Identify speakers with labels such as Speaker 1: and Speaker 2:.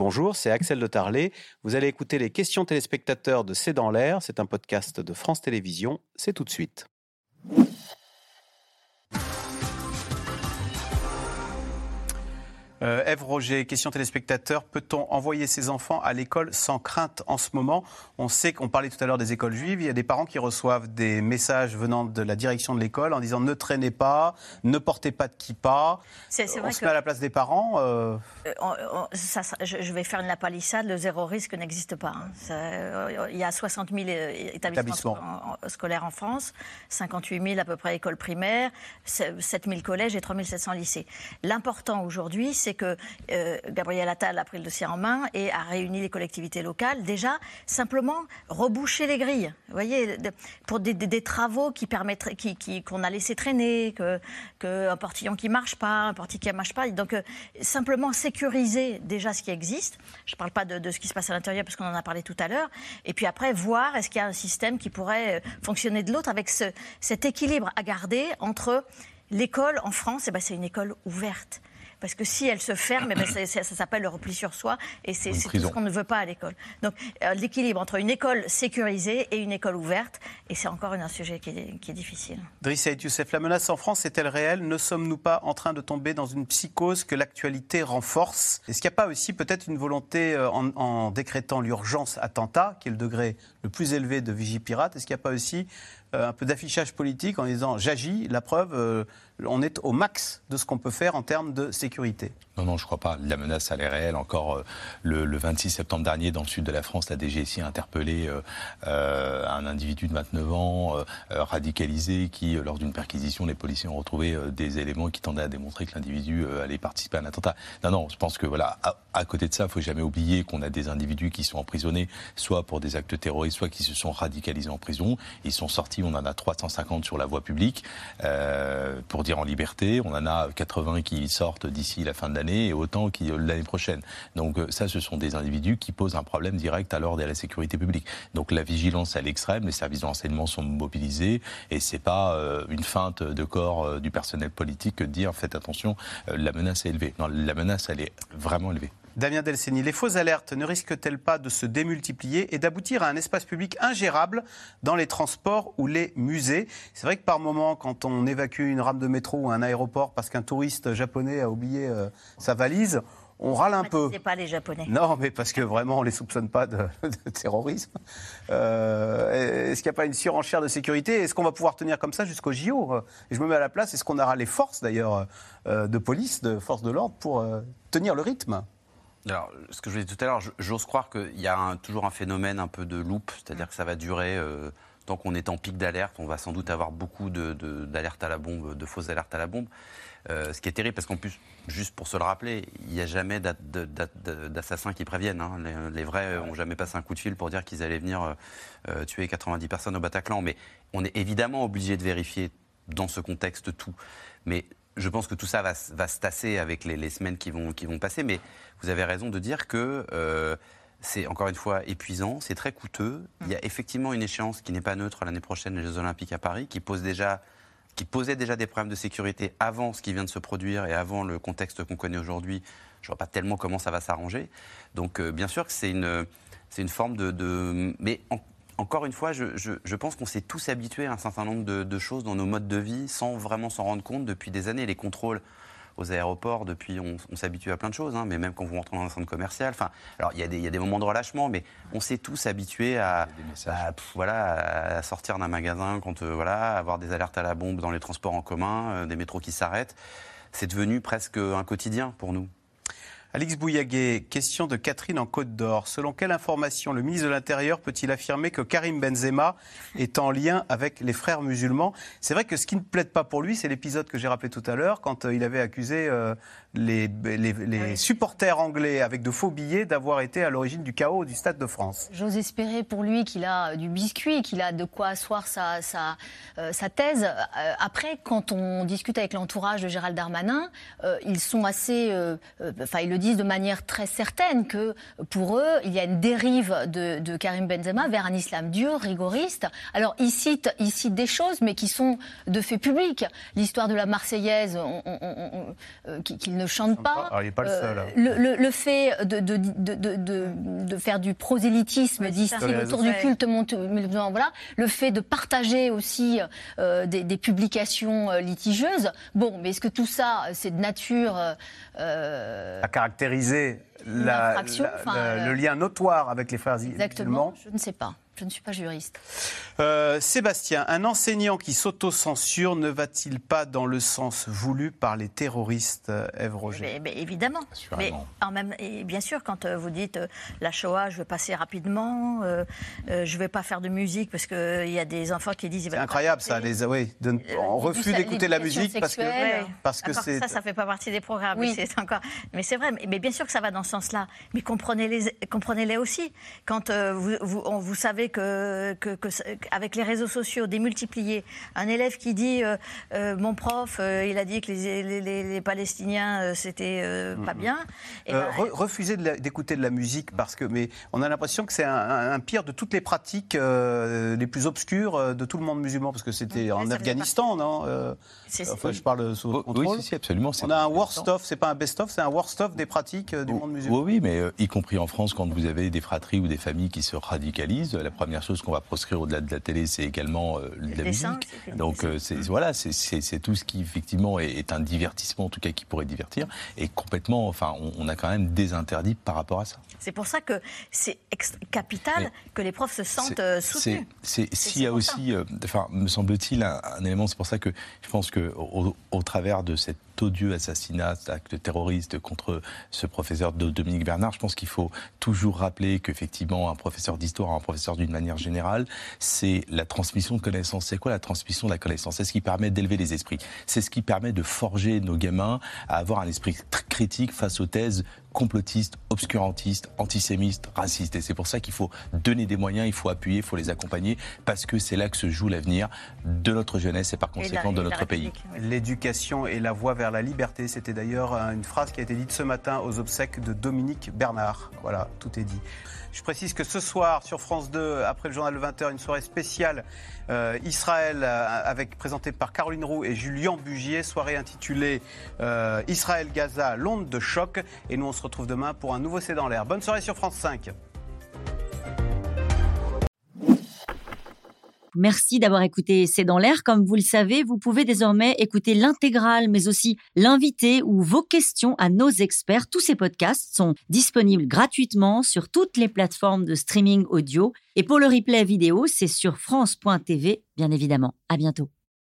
Speaker 1: Bonjour, c'est Axel de Tarlet. Vous allez écouter les questions téléspectateurs de C'est dans l'air. C'est un podcast de France Télévisions. C'est tout de suite. Euh, Ève Roger, question téléspectateur. Peut-on envoyer ses enfants à l'école sans crainte en ce moment? On sait qu'on parlait tout à l'heure des écoles juives. Il y a des parents qui reçoivent des messages venant de la direction de l'école en disant ne traînez pas, ne portez pas de kippa. C'est, on vrai se met à la place des parents. Euh...
Speaker 2: euh ça, je vais faire une lapalissade. Le zéro risque n'existe pas. Hein. Euh, il y a 60 000 établissements scolaires en France, 58 000 à peu près écoles primaires, 7 000 collèges et 3 700 lycées. L'important aujourd'hui, c'est c'est que euh, Gabriel Attal a pris le dossier en main et a réuni les collectivités locales. Déjà, simplement reboucher les grilles. Vous voyez, pour des, travaux qui qui, qu'on a laissé traîner, que, un portillon qui marche pas, un portillon qui ne marche pas. Donc, euh, simplement sécuriser déjà ce qui existe. Je ne parle pas de, ce qui se passe à l'intérieur parce qu'on en a parlé tout à l'heure. Et puis après, voir est-ce qu'il y a un système qui pourrait euh, fonctionner de l'autre avec ce, cet équilibre à garder entre l'école en France, eh ben, c'est une école ouverte. Parce que si elle se ferme, eh ben, ça, s'appelle le repli sur soi et c'est tout ce qu'on ne veut pas à l'école. Donc euh, l'équilibre entre une école sécurisée et une école ouverte, et c'est encore un sujet qui est, qui est difficile.
Speaker 1: Driss Youssef, la menace en France est-elle réelle? Ne sommes-nous pas en train de tomber dans une psychose que l'actualité renforce? Est-ce qu'il n'y a pas aussi peut-être une volonté euh, en, décrétant l'urgence attentat, qui est le degré le plus élevé de Vigipirate, est-ce qu'il n'y a pas aussi un peu d'affichage politique en disant j'agis, la preuve, on est au max de ce qu'on peut faire en termes de sécurité.
Speaker 3: Non, non, je ne crois pas. La menace, elle est réelle. Encore euh, le, 26 septembre dernier, dans le sud de la France, la DGSI a interpellé euh, euh, un individu de 29 ans, radicalisé, qui, lors d'une perquisition, les policiers ont retrouvé des éléments qui tendaient à démontrer que l'individu allait participer à un attentat. Non, non, je pense que, voilà, à, côté de ça, il ne faut jamais oublier qu'on a des individus qui sont emprisonnés, soit pour des actes terroristes, soit qui se sont radicalisés en prison. Ils sont sortis, on en a 350 sur la voie publique, pour dire en liberté. On en a 80 qui sortent d'ici la fin de l'année et autant l'année prochaine. Donc euh, ça, ce sont des individus qui posent un problème direct à l'ordre et à la sécurité publique. Donc la vigilance à l'extrême, les services de renseignement sont mobilisés et c'est pas euh, une feinte de corps euh, du personnel politique que de dire faites attention, la menace est élevée. Non, la menace, elle est vraiment élevée.
Speaker 1: Damien Delceni, les fausses alertes ne risquent-elles pas de se démultiplier et d'aboutir à un espace public ingérable dans les transports ou les musées? C'est vrai que par moment, quand on évacue une rame de métro ou un aéroport parce qu'un touriste japonais a oublié euh, sa valise, on râle un peu.
Speaker 2: pas les Japonais.
Speaker 1: Non, mais parce que vraiment, on ne les soupçonne pas de, terrorisme. Euh, est-ce qu'il n'y a pas une surenchère de sécurité? Est-ce qu'on va pouvoir tenir comme ça jusqu'au JO Et je me mets à la place, est-ce qu'on aura les forces d'ailleurs euh, de police, de forces de l'ordre pour tenir le rythme?
Speaker 4: Alors, ce que je disais tout à l'heure, j'ose croire qu'il y a toujours un phénomène un peu de loupe, c'est-à-dire que ça va durer euh, tant qu'on est en pic d'alerte. On va sans doute avoir beaucoup d'alertes à la bombe, de fausses alertes à la bombe. Euh, ce qui est terrible, parce qu'en plus, juste pour se le rappeler, il n'y a jamais d'assassins qui préviennent. Hein. Les, vrais n'ont jamais passé un coup de fil pour dire qu'ils allaient venir euh, tuer 90 personnes au Bataclan. Mais on est évidemment obligé de vérifier dans ce contexte tout. Mais je pense que tout ça va, se tasser avec les, semaines qui vont, qui vont passer, mais vous avez raison de dire que euh, c'est encore une fois épuisant, c'est très coûteux. Il y a effectivement une échéance qui n'est pas neutre l'année prochaine, les Jeux Olympiques à Paris, qui pose déjà qui posait déjà des problèmes de sécurité avant ce qui vient de se produire et avant le contexte qu'on connaît aujourd'hui. Je ne vois pas tellement comment ça va s'arranger. Donc, euh, bien sûr que c'est une, une forme de, de... mais en, encore une fois, je, pense qu'on s'est tous habitués à un certain nombre de, choses dans nos modes de vie sans vraiment s'en rendre compte depuis des années. Les contrôles aux aéroports, depuis, on, s'habitue à plein de choses, hein, mais même quand vous rentrez dans un centre commercial. Enfin, alors, il y, a des, moments de relâchement, mais on s'est tous habitués à, voilà, à sortir d'un magasin, quand, euh, voilà, avoir des alertes à la bombe dans les transports en commun, euh, des métros qui s'arrêtent. C'est devenu presque un quotidien pour nous.
Speaker 1: Alix Bouillaguet, question de Catherine en Côte d'Or. Selon quelle information le ministre de l'Intérieur peut-il affirmer que Karim Benzema est en lien avec les frères musulmans? C'est vrai que ce qui ne plaide pas pour lui, c'est l'épisode que j'ai rappelé tout à l'heure, quand euh, il avait accusé euh, les, les, supporters anglais avec de faux billets d'avoir été à l'origine du chaos du Stade de France.
Speaker 5: J'ose espérer pour lui qu'il a du biscuit, qu'il a de quoi asseoir sa, sa, euh, sa thèse. après, quand on discute avec l'entourage de Gérald Darmanin, ils sont assez... Enfin, ils le disent de manière très certaine que pour eux, il y a une dérive de, Karim Benzema vers un islam dur, rigoriste. Alors, ils citent, des choses, mais qui sont de fait public. L'histoire de la Marseillaise, qu'ils ne chante pas.
Speaker 1: Alors, il n'est pas le seul. hein.
Speaker 5: Le, le- le fait de, de, de, de, de- de faire du prosélytisme,
Speaker 2: Oui, ça.
Speaker 5: autour du culte monte- musulman, voilà. Le fait de partager aussi euh, des, des publications euh, litigieuses. Bon, mais est-ce que tout ça, euh, c'est de nature euh, euh,
Speaker 1: À caractériser la- la- la-
Speaker 5: euh,
Speaker 1: le lien notoire avec les frères
Speaker 5: exactement
Speaker 1: musulmans
Speaker 5: Je ne sais pas. Je ne suis pas juriste.
Speaker 1: Euh, Sébastien, un enseignant qui s'auto-censure ne va-t-il pas dans le sens voulu par les terroristes, euh, Ève Roger?
Speaker 2: Mais, mais évidemment. Mais en même, et bien sûr, quand euh, vous dites euh, la Shoah, je vais passer rapidement, euh, euh, je vais pas faire de musique parce qu'il y a des enfants qui disent.
Speaker 1: C'est incroyable ça, les, oui, de- on refuse d'écouter la musique parce que,
Speaker 5: sexuelle.
Speaker 1: parce que
Speaker 2: Encore
Speaker 1: c'est...
Speaker 2: ça, ça fait pas partie des programmes.
Speaker 5: Oui.
Speaker 2: mais C'est encore. Mais c'est vrai. Mais, mais bien sûr que ça va dans ce sens-là. Mais comprenez-les, comprenez-les aussi. Quand euh, vous, vous, on- vous savez que, que, que ça- avec les réseaux sociaux démultipliés, un élève qui dit euh, euh, mon prof, euh, il a dit que les, les, les- les Palestiniens euh, c'était euh, pas bien. Et
Speaker 1: Euh,
Speaker 2: ben,
Speaker 1: re- refuser d'écouter de la musique parce que, mais on a l'impression que c'est un, un- un pire de toutes les pratiques euh, les plus obscures de tout le monde musulman parce que c'était
Speaker 2: Oui,
Speaker 1: en Afghanistan, non Euh,
Speaker 2: c'est-
Speaker 1: Enfin, je parle sous
Speaker 3: Oui,
Speaker 1: contrôle.
Speaker 3: si, si, absolument. c'est-
Speaker 1: On a un worst of, c'est pas un best of, c'est un worst of des pratiques euh, du monde musulman.
Speaker 3: Oui, oui, mais euh, y compris en France, quand vous avez des fratries ou des familles qui se radicalisent, la première chose qu'on va proscrire au-delà de la télé, c'est également euh, de la
Speaker 2: dessin,
Speaker 3: musique. Donc euh, c'est voilà, c'est- c'est c'est tout ce qui effectivement est, est un divertissement, en tout cas qui pourrait divertir, et complètement, enfin, on, on a quand même des interdits par rapport à ça.
Speaker 2: C'est pour ça que c'est ex- capital
Speaker 3: Mais
Speaker 2: que les profs se sentent euh, soutenus.
Speaker 3: c'est- S'il y a aussi, euh, enfin, me semble-t-il, un, un élément, c'est pour ça que je pense que au, au travers de cet odieux assassinat, cet acte terroriste contre ce professeur de Dominique Bernard, je pense qu'il faut toujours rappeler qu'effectivement, un professeur d'histoire, un professeur d'une manière générale, c'est la transmission de connaissances. C'est quoi la transmission de la connaissance? C'est ce qui permet d'élever les esprits. C'est ce qui permet de forger nos gamins à avoir un esprit critique face aux thèses complotistes, obscurantistes, antisémites, racistes. Et c'est pour ça qu'il faut donner des moyens, il faut appuyer, il faut les accompagner, parce que c'est là que se joue l'avenir de notre jeunesse et par
Speaker 2: Et la-
Speaker 3: conséquent de
Speaker 2: et la
Speaker 3: notre pays.
Speaker 2: Oui.
Speaker 1: L'éducation est la voie vers la liberté. C'était d'ailleurs euh, une phrase qui a été dite ce matin aux obsèques de Dominique Bernard. Voilà, tout est dit. Je précise que ce soir, sur France 2, après le journal de 20h, une soirée spéciale euh, Israël, euh, avec, présentée par Caroline Roux et Julien Bugier, soirée intitulée euh, Israël-Gaza, l'onde de choc. Et nous, on se retrouve demain pour un nouveau C'est dans l'air. Bonne soirée sur France 5.
Speaker 6: Merci d'avoir écouté C'est dans l'air. Comme vous le savez, vous pouvez désormais écouter l'intégrale, mais aussi l'invité ou vos questions à nos experts. Tous ces podcasts sont disponibles gratuitement sur toutes les plateformes de streaming audio. Et pour le replay vidéo, c'est sur France.tv, bien évidemment. À bientôt.